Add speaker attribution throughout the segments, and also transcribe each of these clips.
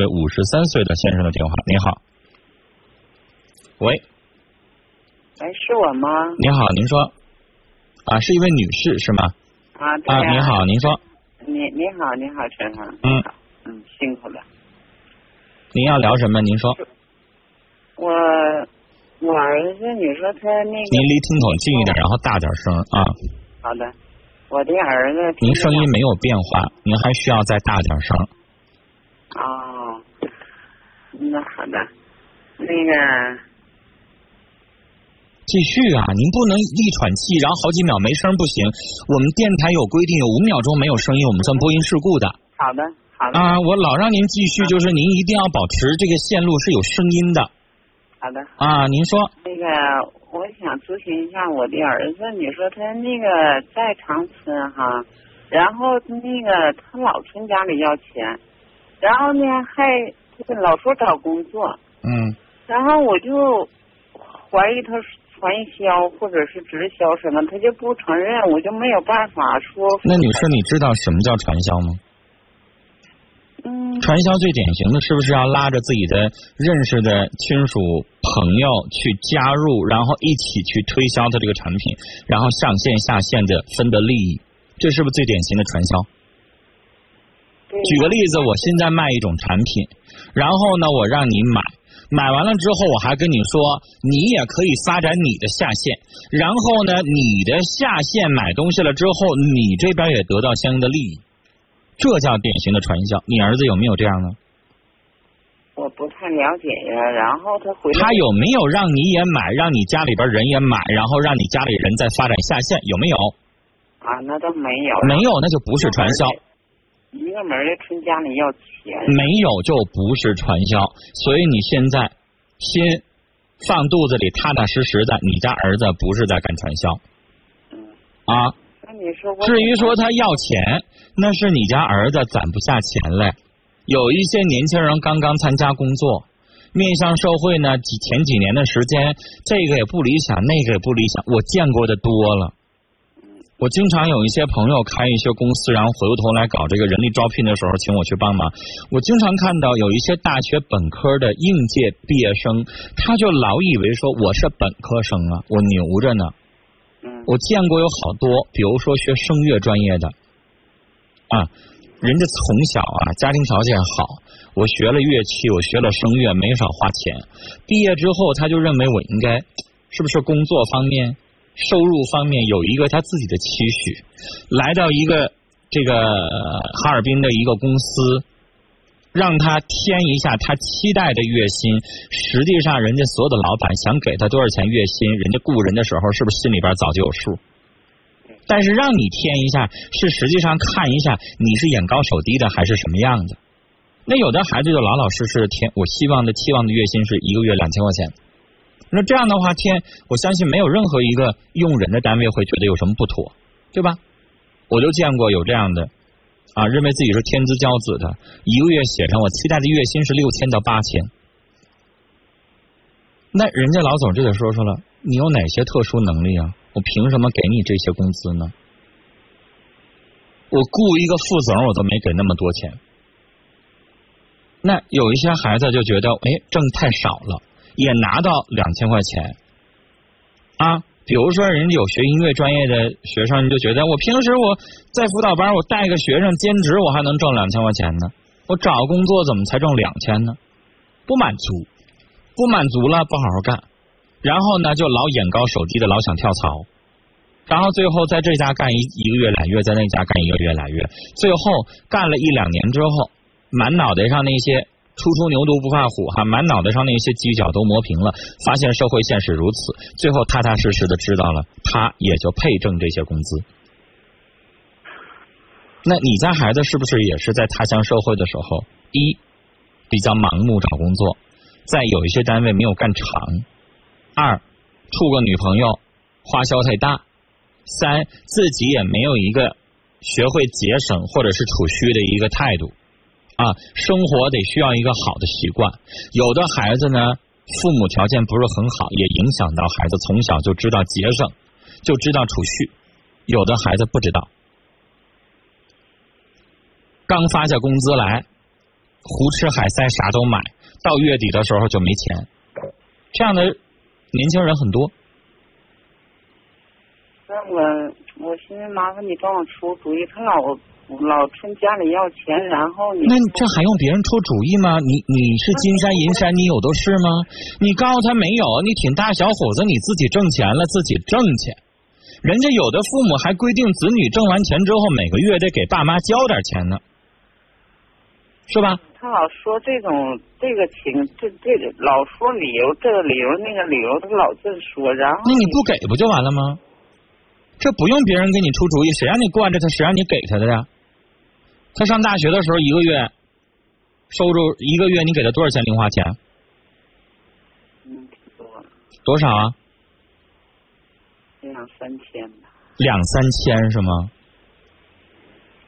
Speaker 1: 位五十三岁的先生的电话。您好，喂，
Speaker 2: 哎，是我吗？
Speaker 1: 您好，您说，啊，是一位女士是吗？
Speaker 2: 啊，对
Speaker 1: 啊，您好，您说，
Speaker 2: 你你好，你好，陈航。
Speaker 1: 嗯
Speaker 2: 嗯，辛苦了。
Speaker 1: 您要聊什么？您说，
Speaker 2: 我我儿子，你说他那个，
Speaker 1: 您离听筒近一点，然后大点声啊。
Speaker 2: 好的，我的儿子。
Speaker 1: 您声音没有变化，您还需要再大点声。
Speaker 2: 哦，那好的，那个
Speaker 1: 继续啊！您不能一喘气，然后好几秒没声不行。我们电台有规定，有五秒钟没有声音，我们算播音事故的。
Speaker 2: 好的，好的。
Speaker 1: 啊，我老让您继续，就是您一定要保持这个线路是有声音的。
Speaker 2: 好的。
Speaker 1: 啊，您说。
Speaker 2: 那个，我想咨询一下我的儿子，你说他那个在长春哈，然后那个他老从家里要钱，然后呢还老说找工作。
Speaker 1: 嗯。
Speaker 2: 然后我就怀疑他传销或者是直销什么，他就不承认，我就没有办法说。
Speaker 1: 那女士，你知道什么叫传销吗？
Speaker 2: 嗯。
Speaker 1: 传销最典型的是不是要拉着自己的认识的亲属朋友去加入，然后一起去推销他这个产品，然后上线下线的分得利益，这是不是最典型的传销？举个例子，我现在卖一种产品，然后呢，我让你买，买完了之后，我还跟你说，你也可以发展你的下线，然后呢，你的下线买东西了之后，你这边也得到相应的利益。这叫典型的传销，你儿子有没有这样呢？
Speaker 2: 我不太了解呀，然后他回来。
Speaker 1: 他有没有让你也买，让你家里边人也买，然后让你家里人再发展下线？有没有？
Speaker 2: 啊，那都没有。
Speaker 1: 没有，那就不是传销。
Speaker 2: 一个门的从家里要钱。
Speaker 1: 没有就不是传销，所以你现在心放肚子里踏踏实实的，你家儿子不是在干传销。
Speaker 2: 嗯。
Speaker 1: 啊。至于说他要钱，那是你家儿子攒不下钱来。有一些年轻人刚刚参加工作，面向社会呢，几前几年的时间，这个也不理想，那个也不理想，我见过的多了。我经常有一些朋友开一些公司，然后回过头来搞这个人力招聘的时候，请我去帮忙。我经常看到有一些大学本科的应届毕业生，他就老以为说我是本科生啊，我牛着呢。我见过有好多，比如说学声乐专业的，啊，人家从小啊家庭条件好，我学了乐器，我学了声乐，没少花钱。毕业之后，他就认为我应该是不是工作方面、收入方面有一个他自己的期许，来到一个这个哈尔滨的一个公司。让他添一下他期待的月薪，实际上人家所有的老板想给他多少钱月薪，人家雇人的时候是不是心里边早就有数？但是让你添一下，是实际上看一下你是眼高手低的还是什么样的。那有的孩子就老老实实的添，我希望的期望的月薪是一个月两千块钱。那这样的话天，我相信没有任何一个用人的单位会觉得有什么不妥，对吧？我就见过有这样的。啊，认为自己是天之骄子的，一个月写上我期待的月薪是六千到八千，那人家老总就得说说了，你有哪些特殊能力啊？我凭什么给你这些工资呢？我雇一个副总，我都没给那么多钱。那有一些孩子就觉得，哎，挣太少了，也拿到两千块钱啊。比如说，人家有学音乐专业的学生，你就觉得我平时我在辅导班，我带个学生兼职，我还能挣两千块钱呢。我找工作怎么才挣两千呢？不满足，不满足了，不好好干，然后呢，就老眼高手低的，老想跳槽，然后最后在这家干一一个月俩月，在那家干一个月俩月，最后干了一两年之后，满脑袋上那些。初出牛犊不怕虎，哈，满脑袋上那些犄角都磨平了，发现社会现实如此，最后踏踏实实的知道了，他也就配挣这些工资。那你家孩子是不是也是在踏向社会的时候，一比较盲目找工作，在有一些单位没有干长；二处个女朋友花销太大；三自己也没有一个学会节省或者是储蓄的一个态度。啊，生活得需要一个好的习惯。有的孩子呢，父母条件不是很好，也影响到孩子从小就知道节省，就知道储蓄。有的孩子不知道，刚发下工资来，胡吃海塞，啥都买，到月底的时候就没钱。这样的年轻人很多。
Speaker 2: 那我我寻思麻烦你帮我出主意，他老老从家里要钱，然后你
Speaker 1: 那这还用别人出主意吗？你你是金山银山，你有的是吗？你告诉他没有，你挺大小伙子，你自己挣钱了，自己挣钱。人家有的父母还规定，子女挣完钱之后，每个月得给爸妈交点钱呢，是吧？
Speaker 2: 他老说这种这个情，这这个老说理由，这个理由那个理由，他老这说，然后
Speaker 1: 那你不给不就完了吗？这不用别人给你出主意，谁让你惯着他，谁让你给他的呀？他上大学的时候，一个月收入一个月，你给他多少钱零花钱？
Speaker 2: 嗯，多
Speaker 1: 多少啊？
Speaker 2: 两三千吧。
Speaker 1: 两三千是吗？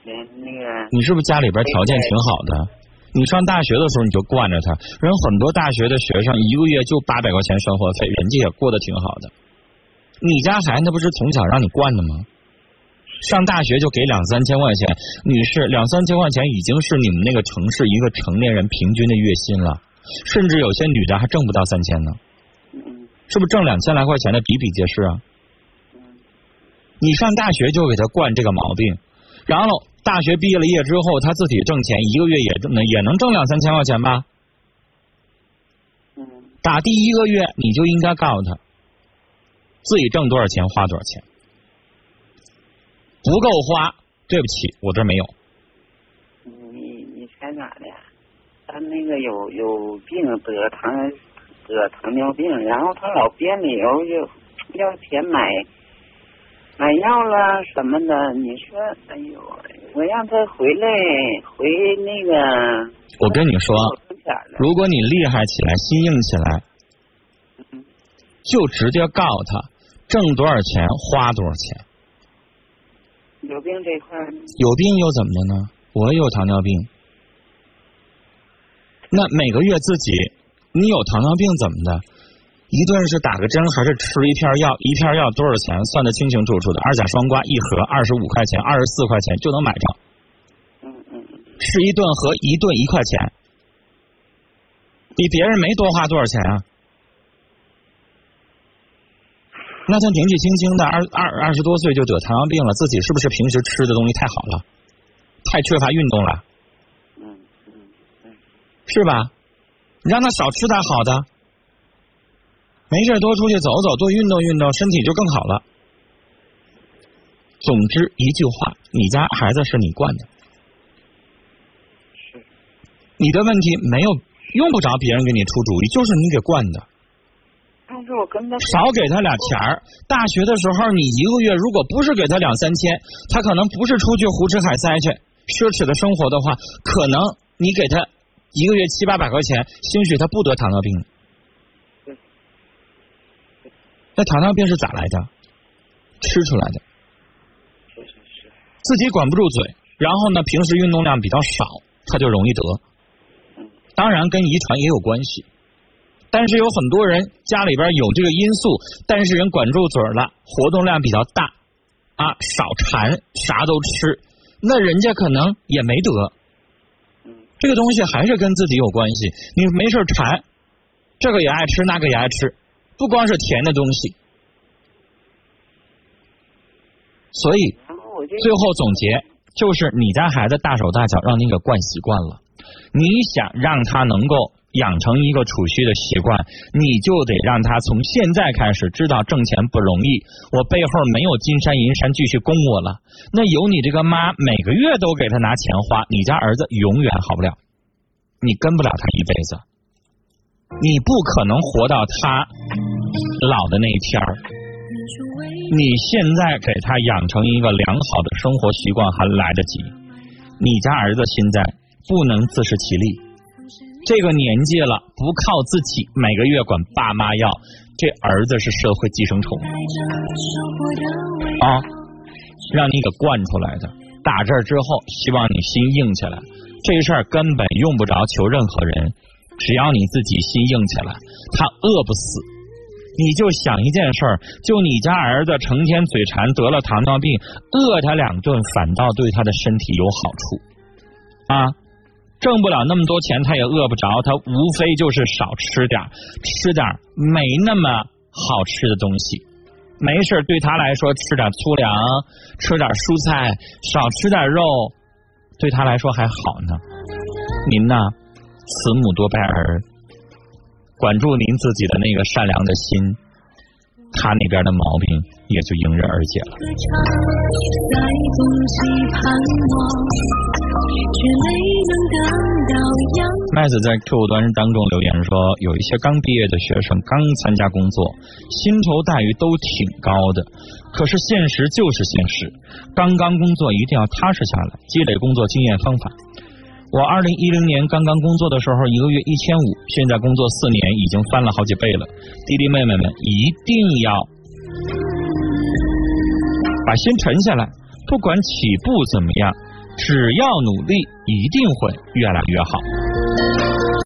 Speaker 2: 连那个。
Speaker 1: 你是不是家里边条件挺好的？你上大学的时候你就惯着他，人很多大学的学生一个月就八百块钱生活费，人家也过得挺好的。你家孩子那不是从小让你惯的吗？上大学就给两三千块钱，女士，两三千块钱已经是你们那个城市一个成年人平均的月薪了，甚至有些女的还挣不到三千呢。
Speaker 2: 嗯。
Speaker 1: 是不是挣两千来块钱的比比皆是啊？你上大学就给他惯这个毛病，然后大学毕业了业之后，他自己挣钱，一个月也挣也能挣两三千块钱吧？
Speaker 2: 嗯。
Speaker 1: 打第一个月你就应该告诉他，自己挣多少钱花多少钱，不够花，对不起，我这没有。
Speaker 2: 你你猜咋的？他那个有有病得糖得糖尿病，然后他老编理由就要钱买。买药了什么的，你说，哎呦，我让他回来回那个。
Speaker 1: 我跟你说，如果你厉害起来，心硬起来，就直接告诉他挣多少钱花多少钱。
Speaker 2: 有病这块
Speaker 1: 有病又怎么的呢？我也有糖尿病。那每个月自己，你有糖尿病怎么的？一顿是打个针还是吃一片药？一片药多少钱？算得清清楚楚的。二甲双胍一盒二十五块钱，二十四块钱就能买着。
Speaker 2: 嗯嗯。
Speaker 1: 吃一顿和一顿一块钱，比别人没多花多少钱啊？那他年纪轻轻的二二二十多岁就得糖尿病了，自己是不是平时吃的东西太好了，太缺乏运动了？
Speaker 2: 嗯嗯嗯。
Speaker 1: 是吧？你让他少吃点好的。没事，多出去走走，多运动运动，身体就更好了。总之一句话，你家孩子是你惯的，
Speaker 2: 是
Speaker 1: 你的问题没有用不着别人给你出主意，就是你给惯的。
Speaker 2: 但是我跟他
Speaker 1: 少给他俩钱儿。大学的时候，你一个月如果不是给他两三千，他可能不是出去胡吃海塞去奢侈的生活的话，可能你给他一个月七八百块钱，兴许他不得糖尿病。那糖尿病是咋来的？吃出来的。自己管不住嘴，然后呢，平时运动量比较少，他就容易得。当然跟遗传也有关系，但是有很多人家里边有这个因素，但是人管住嘴了，活动量比较大啊，少馋，啥都吃，那人家可能也没得。这个东西还是跟自己有关系。你没事馋，这个也爱吃，那个也爱吃。不光是甜的东西，所以最后总结就是，你家孩子大手大脚让你给惯习惯了，你想让他能够养成一个储蓄的习惯，你就得让他从现在开始知道挣钱不容易，我背后没有金山银山继续供我了，那有你这个妈每个月都给他拿钱花，你家儿子永远好不了，你跟不了他一辈子，你不可能活到他。老的那一天儿，你现在给他养成一个良好的生活习惯还来得及。你家儿子现在不能自食其力，这个年纪了，不靠自己，每个月管爸妈要，这儿子是社会寄生虫啊，让你给惯出来的。打这儿之后，希望你心硬起来。这事儿根本用不着求任何人，只要你自己心硬起来，他饿不死。你就想一件事儿，就你家儿子成天嘴馋，得了糖尿病，饿他两顿反倒对他的身体有好处啊！挣不了那么多钱，他也饿不着，他无非就是少吃点吃点没那么好吃的东西。没事，对他来说，吃点粗粮，吃点蔬菜，少吃点肉，对他来说还好呢。您呢，慈母多败儿，管住您自己的那个善良的心。他那边的毛病也就迎刃而解了。麦子在 Q 端当中留言说，有一些刚毕业的学生刚参加工作，薪酬待遇都挺高的，可是现实就是现实，刚刚工作一定要踏实下来，积累工作经验方法。我二零一零年刚刚工作的时候，一个月一千五，现在工作四年，已经翻了好几倍了。弟弟妹妹们一定要把心沉下来，不管起步怎么样，只要努力，一定会越来越好。